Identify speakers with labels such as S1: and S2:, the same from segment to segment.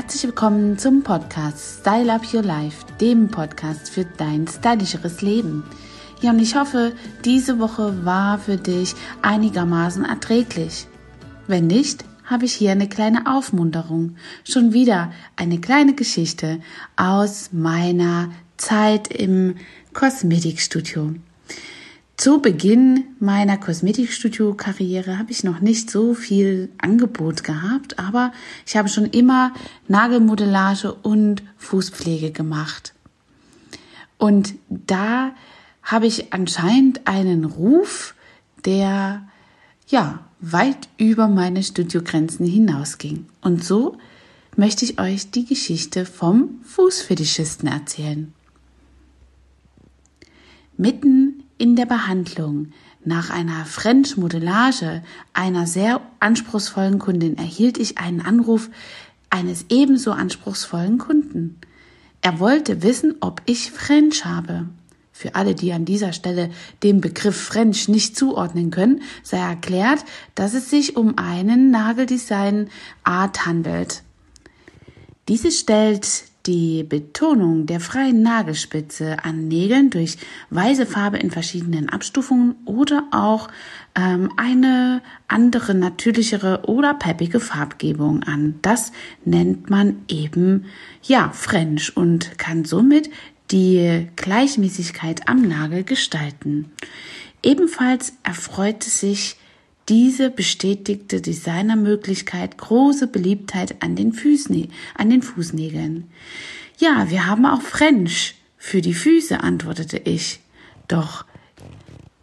S1: Herzlich willkommen zum Podcast Style Up Your Life, dem Podcast für dein stylischeres Leben. Ja, und ich hoffe, diese Woche war für dich einigermaßen erträglich. Wenn nicht, habe ich hier eine kleine Aufmunterung. Schon wieder eine kleine Geschichte aus meiner Zeit im Kosmetikstudio. Zu Beginn meiner Kosmetikstudio-Karriere habe ich noch nicht so viel Angebot gehabt, aber ich habe schon immer Nagelmodellage und Fußpflege gemacht. Und da habe ich anscheinend einen Ruf, der ja weit über meine Studiogrenzen hinausging. Und so möchte ich euch die Geschichte vom Fußfetischisten erzählen. Mitten in der Behandlung nach einer French-Modellage einer sehr anspruchsvollen Kundin erhielt ich einen Anruf eines ebenso anspruchsvollen Kunden. Er wollte wissen, ob ich French habe. Für alle, die an dieser Stelle den Begriff French nicht zuordnen können, sei erklärt, dass es sich um einen Nageldesign Art handelt. Diese stellt die Betonung der freien Nagelspitze an Nägeln durch weiße Farbe in verschiedenen Abstufungen oder auch ähm, eine andere natürlichere oder peppige Farbgebung an. Das nennt man eben ja French und kann somit die Gleichmäßigkeit am Nagel gestalten. Ebenfalls erfreute sich diese bestätigte Designermöglichkeit große Beliebtheit an den, Füßnä an den Fußnägeln. Ja, wir haben auch French für die Füße, antwortete ich. Doch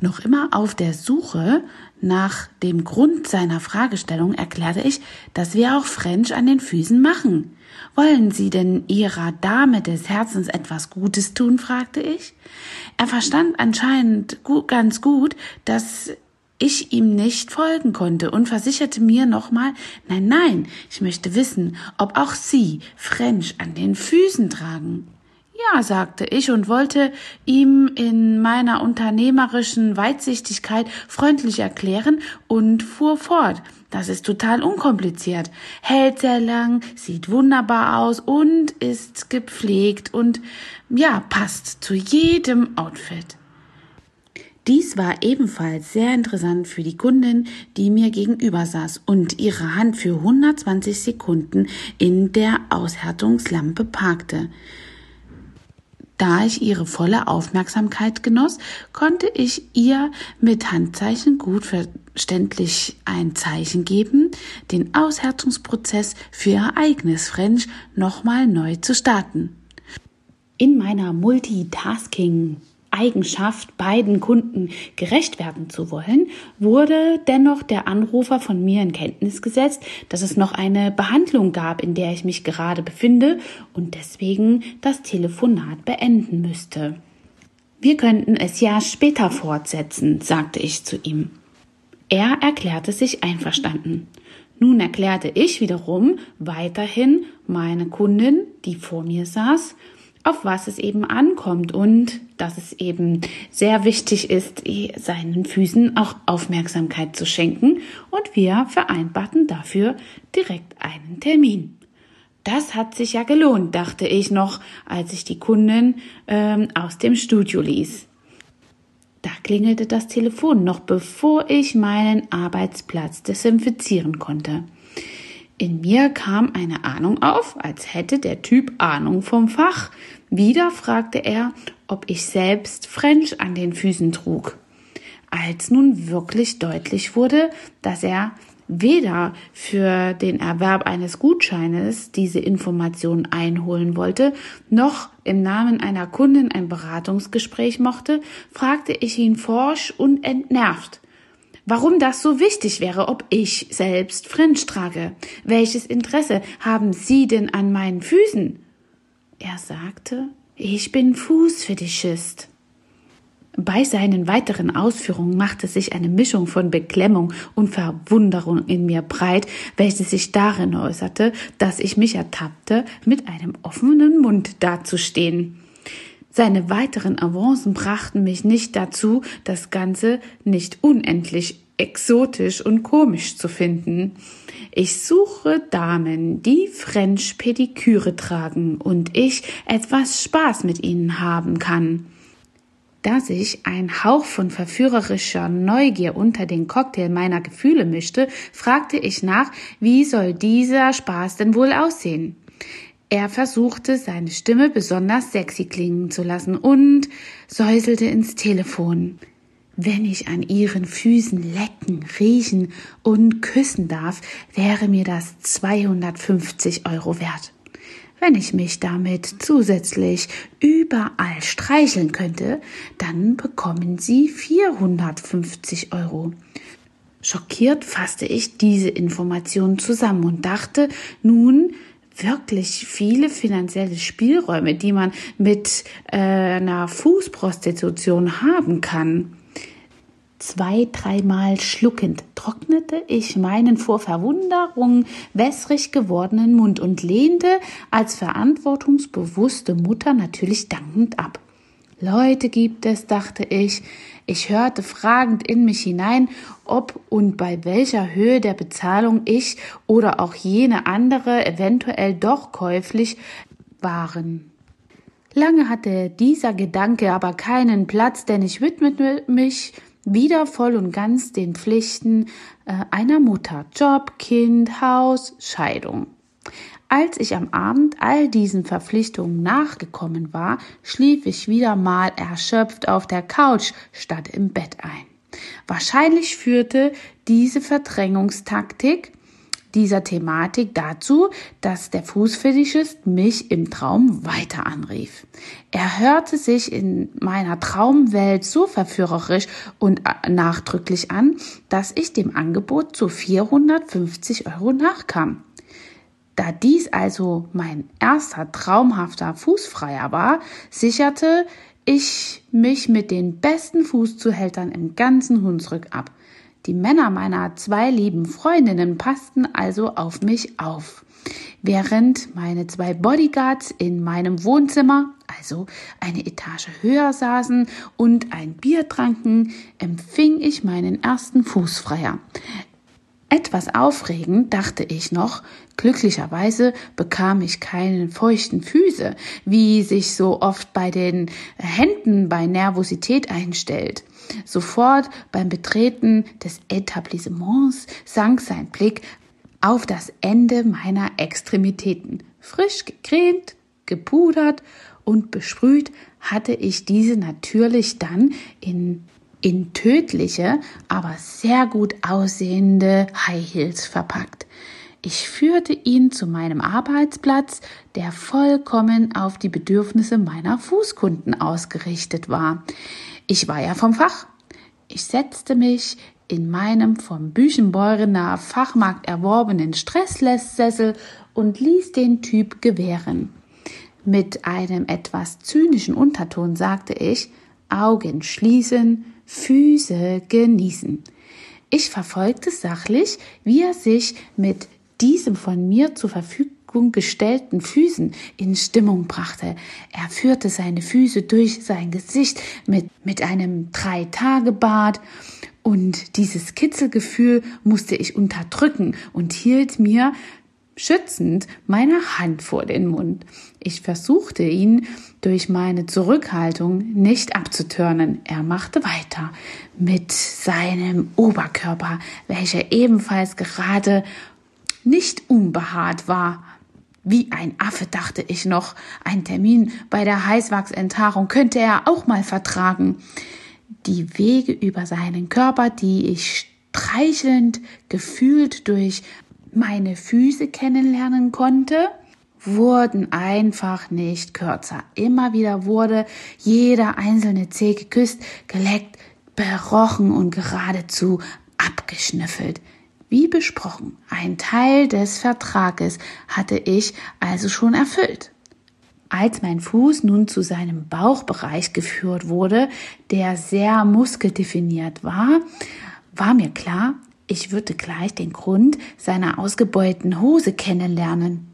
S1: noch immer auf der Suche nach dem Grund seiner Fragestellung erklärte ich, dass wir auch French an den Füßen machen. Wollen Sie denn Ihrer Dame des Herzens etwas Gutes tun? fragte ich. Er verstand anscheinend gut, ganz gut, dass ich ihm nicht folgen konnte und versicherte mir nochmal, nein, nein, ich möchte wissen, ob auch Sie French an den Füßen tragen. Ja, sagte ich und wollte ihm in meiner unternehmerischen Weitsichtigkeit freundlich erklären und fuhr fort. Das ist total unkompliziert, hält sehr lang, sieht wunderbar aus und ist gepflegt und ja, passt zu jedem Outfit. Dies war ebenfalls sehr interessant für die Kundin, die mir gegenüber saß und ihre Hand für 120 Sekunden in der Aushärtungslampe parkte. Da ich ihre volle Aufmerksamkeit genoss, konnte ich ihr mit Handzeichen gut verständlich ein Zeichen geben, den Aushärtungsprozess für ihr eigenes French nochmal neu zu starten. In meiner Multitasking Eigenschaft, beiden Kunden gerecht werden zu wollen, wurde dennoch der Anrufer von mir in Kenntnis gesetzt, dass es noch eine Behandlung gab, in der ich mich gerade befinde und deswegen das Telefonat beenden müsste. Wir könnten es ja später fortsetzen, sagte ich zu ihm. Er erklärte sich einverstanden. Nun erklärte ich wiederum weiterhin meine Kundin, die vor mir saß, auf was es eben ankommt und dass es eben sehr wichtig ist, seinen Füßen auch Aufmerksamkeit zu schenken und wir vereinbarten dafür direkt einen Termin. Das hat sich ja gelohnt, dachte ich noch, als ich die Kundin ähm, aus dem Studio ließ. Da klingelte das Telefon, noch bevor ich meinen Arbeitsplatz desinfizieren konnte. In mir kam eine Ahnung auf, als hätte der Typ Ahnung vom Fach. Wieder fragte er, ob ich selbst French an den Füßen trug. Als nun wirklich deutlich wurde, dass er weder für den Erwerb eines Gutscheines diese Information einholen wollte, noch im Namen einer Kundin ein Beratungsgespräch mochte, fragte ich ihn forsch und entnervt warum das so wichtig wäre, ob ich selbst Fringe trage. Welches Interesse haben Sie denn an meinen Füßen? Er sagte, ich bin Fußfetischist. Bei seinen weiteren Ausführungen machte sich eine Mischung von Beklemmung und Verwunderung in mir breit, welche sich darin äußerte, dass ich mich ertappte, mit einem offenen Mund dazustehen. Seine weiteren Avancen brachten mich nicht dazu, das Ganze nicht unendlich exotisch und komisch zu finden. Ich suche Damen, die French Pediküre tragen und ich etwas Spaß mit ihnen haben kann. Da sich ein Hauch von verführerischer Neugier unter den Cocktail meiner Gefühle mischte, fragte ich nach, wie soll dieser Spaß denn wohl aussehen? Er versuchte, seine Stimme besonders sexy klingen zu lassen und säuselte ins Telefon. Wenn ich an ihren Füßen lecken, riechen und küssen darf, wäre mir das 250 Euro wert. Wenn ich mich damit zusätzlich überall streicheln könnte, dann bekommen Sie 450 Euro. Schockiert fasste ich diese Informationen zusammen und dachte, nun wirklich viele finanzielle Spielräume, die man mit äh, einer Fußprostitution haben kann. Zwei, dreimal schluckend trocknete ich meinen vor Verwunderung wässrig gewordenen Mund und lehnte als verantwortungsbewusste Mutter natürlich dankend ab. Leute gibt es, dachte ich. Ich hörte fragend in mich hinein, ob und bei welcher Höhe der Bezahlung ich oder auch jene andere eventuell doch käuflich waren. Lange hatte dieser Gedanke aber keinen Platz, denn ich widmete mich wieder voll und ganz den Pflichten äh, einer Mutter. Job, Kind, Haus, Scheidung. Als ich am Abend all diesen Verpflichtungen nachgekommen war, schlief ich wieder mal erschöpft auf der Couch statt im Bett ein. Wahrscheinlich führte diese Verdrängungstaktik dieser Thematik dazu, dass der Fußfetischist mich im Traum weiter anrief. Er hörte sich in meiner Traumwelt so verführerisch und nachdrücklich an, dass ich dem Angebot zu 450 Euro nachkam. Da dies also mein erster traumhafter Fußfreier war, sicherte ich mich mit den besten Fußzuhältern im ganzen Hunsrück ab. Die Männer meiner zwei lieben Freundinnen passten also auf mich auf. Während meine zwei Bodyguards in meinem Wohnzimmer, also eine Etage höher saßen und ein Bier tranken, empfing ich meinen ersten Fußfreier. Etwas aufregend, dachte ich noch. Glücklicherweise bekam ich keine feuchten Füße, wie sich so oft bei den Händen bei Nervosität einstellt. Sofort beim Betreten des Etablissements sank sein Blick auf das Ende meiner Extremitäten. Frisch gecremt, gepudert und besprüht hatte ich diese natürlich dann in in tödliche, aber sehr gut aussehende High Heels verpackt. Ich führte ihn zu meinem Arbeitsplatz, der vollkommen auf die Bedürfnisse meiner Fußkunden ausgerichtet war. Ich war ja vom Fach. Ich setzte mich in meinem vom Büchenbeurener Fachmarkt erworbenen Stresslesssessel und ließ den Typ gewähren. Mit einem etwas zynischen Unterton sagte ich, Augen schließen, Füße genießen. Ich verfolgte sachlich, wie er sich mit diesem von mir zur Verfügung gestellten Füßen in Stimmung brachte. Er führte seine Füße durch sein Gesicht mit, mit einem Drei-Tage-Bad und dieses Kitzelgefühl musste ich unterdrücken und hielt mir schützend meine Hand vor den Mund. Ich versuchte ihn durch meine Zurückhaltung nicht abzutörnen. Er machte weiter mit seinem Oberkörper, welcher ebenfalls gerade nicht unbehaart war. Wie ein Affe dachte ich noch, ein Termin bei der Heißwachsenthaarung könnte er auch mal vertragen. Die Wege über seinen Körper, die ich streichelnd gefühlt durch meine Füße kennenlernen konnte, wurden einfach nicht kürzer. Immer wieder wurde jeder einzelne Zeh geküsst, geleckt, berochen und geradezu abgeschnüffelt. Wie besprochen, ein Teil des Vertrages hatte ich also schon erfüllt. Als mein Fuß nun zu seinem Bauchbereich geführt wurde, der sehr muskeldefiniert war, war mir klar, ich würde gleich den Grund seiner ausgebeulten Hose kennenlernen.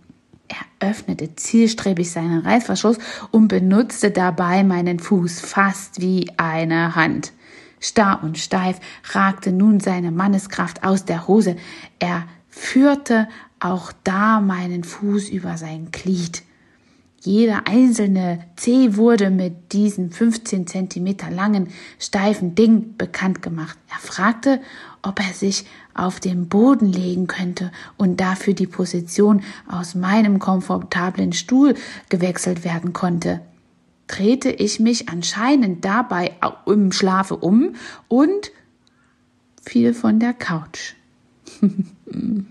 S1: Er öffnete zielstrebig seinen Reißverschluss und benutzte dabei meinen Fuß fast wie eine Hand. Starr und steif ragte nun seine Manneskraft aus der Hose. Er führte auch da meinen Fuß über sein Glied. Jeder einzelne Zeh wurde mit diesem 15 Zentimeter langen, steifen Ding bekannt gemacht. Er fragte, ob er sich auf den Boden legen könnte und dafür die Position aus meinem komfortablen Stuhl gewechselt werden konnte. Drehte ich mich anscheinend dabei im Schlafe um und fiel von der Couch.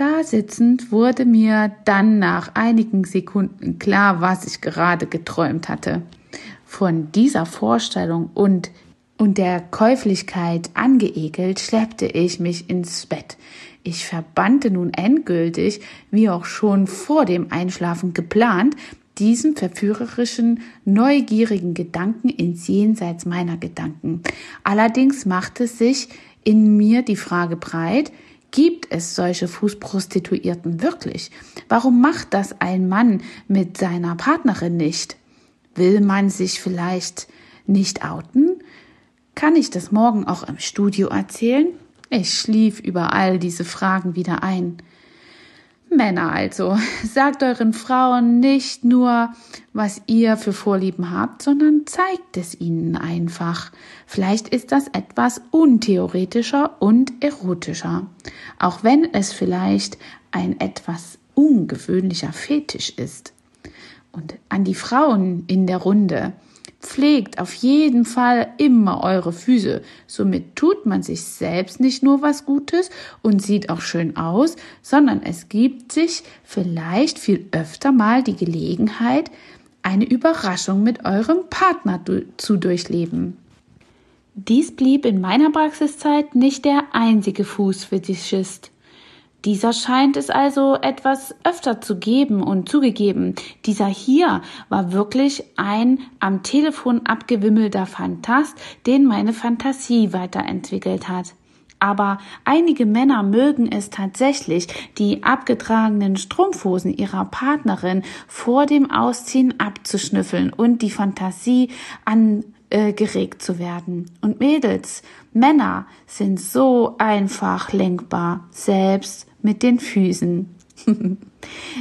S1: Da sitzend wurde mir dann nach einigen Sekunden klar, was ich gerade geträumt hatte. Von dieser Vorstellung und, und der Käuflichkeit angeekelt schleppte ich mich ins Bett. Ich verbannte nun endgültig, wie auch schon vor dem Einschlafen geplant, diesen verführerischen, neugierigen Gedanken ins Jenseits meiner Gedanken. Allerdings machte sich in mir die Frage breit, Gibt es solche Fußprostituierten wirklich? Warum macht das ein Mann mit seiner Partnerin nicht? Will man sich vielleicht nicht outen? Kann ich das morgen auch im Studio erzählen? Ich schlief über all diese Fragen wieder ein. Männer also, sagt euren Frauen nicht nur, was ihr für Vorlieben habt, sondern zeigt es ihnen einfach. Vielleicht ist das etwas untheoretischer und erotischer, auch wenn es vielleicht ein etwas ungewöhnlicher Fetisch ist. Und an die Frauen in der Runde, Pflegt auf jeden Fall immer eure Füße. Somit tut man sich selbst nicht nur was Gutes und sieht auch schön aus, sondern es gibt sich vielleicht viel öfter mal die Gelegenheit, eine Überraschung mit eurem Partner zu durchleben. Dies blieb in meiner Praxiszeit nicht der einzige Fußfetischist. Dieser scheint es also etwas öfter zu geben und zugegeben. Dieser hier war wirklich ein am Telefon abgewimmelter Fantast, den meine Fantasie weiterentwickelt hat. Aber einige Männer mögen es tatsächlich, die abgetragenen Strumpfhosen ihrer Partnerin vor dem Ausziehen abzuschnüffeln und die Fantasie angeregt zu werden. Und Mädels, Männer sind so einfach lenkbar, selbst mit den Füßen.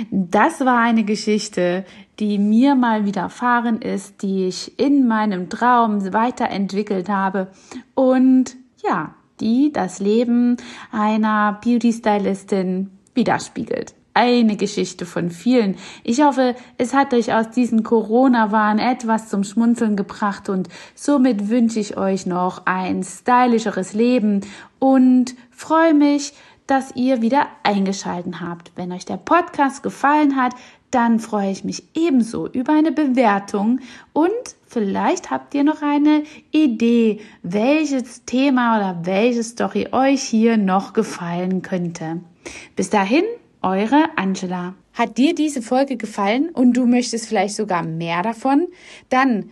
S1: Das war eine Geschichte, die mir mal widerfahren ist, die ich in meinem Traum weiterentwickelt habe und ja, die das Leben einer Beauty Stylistin widerspiegelt. Eine Geschichte von vielen. Ich hoffe, es hat euch aus diesen Corona-Wahn etwas zum Schmunzeln gebracht und somit wünsche ich euch noch ein stylischeres Leben und freue mich, dass ihr wieder eingeschalten habt. Wenn euch der Podcast gefallen hat, dann freue ich mich ebenso über eine Bewertung und vielleicht habt ihr noch eine Idee, welches Thema oder welche Story euch hier noch gefallen könnte. Bis dahin, eure Angela. Hat dir diese Folge gefallen und du möchtest vielleicht sogar mehr davon? Dann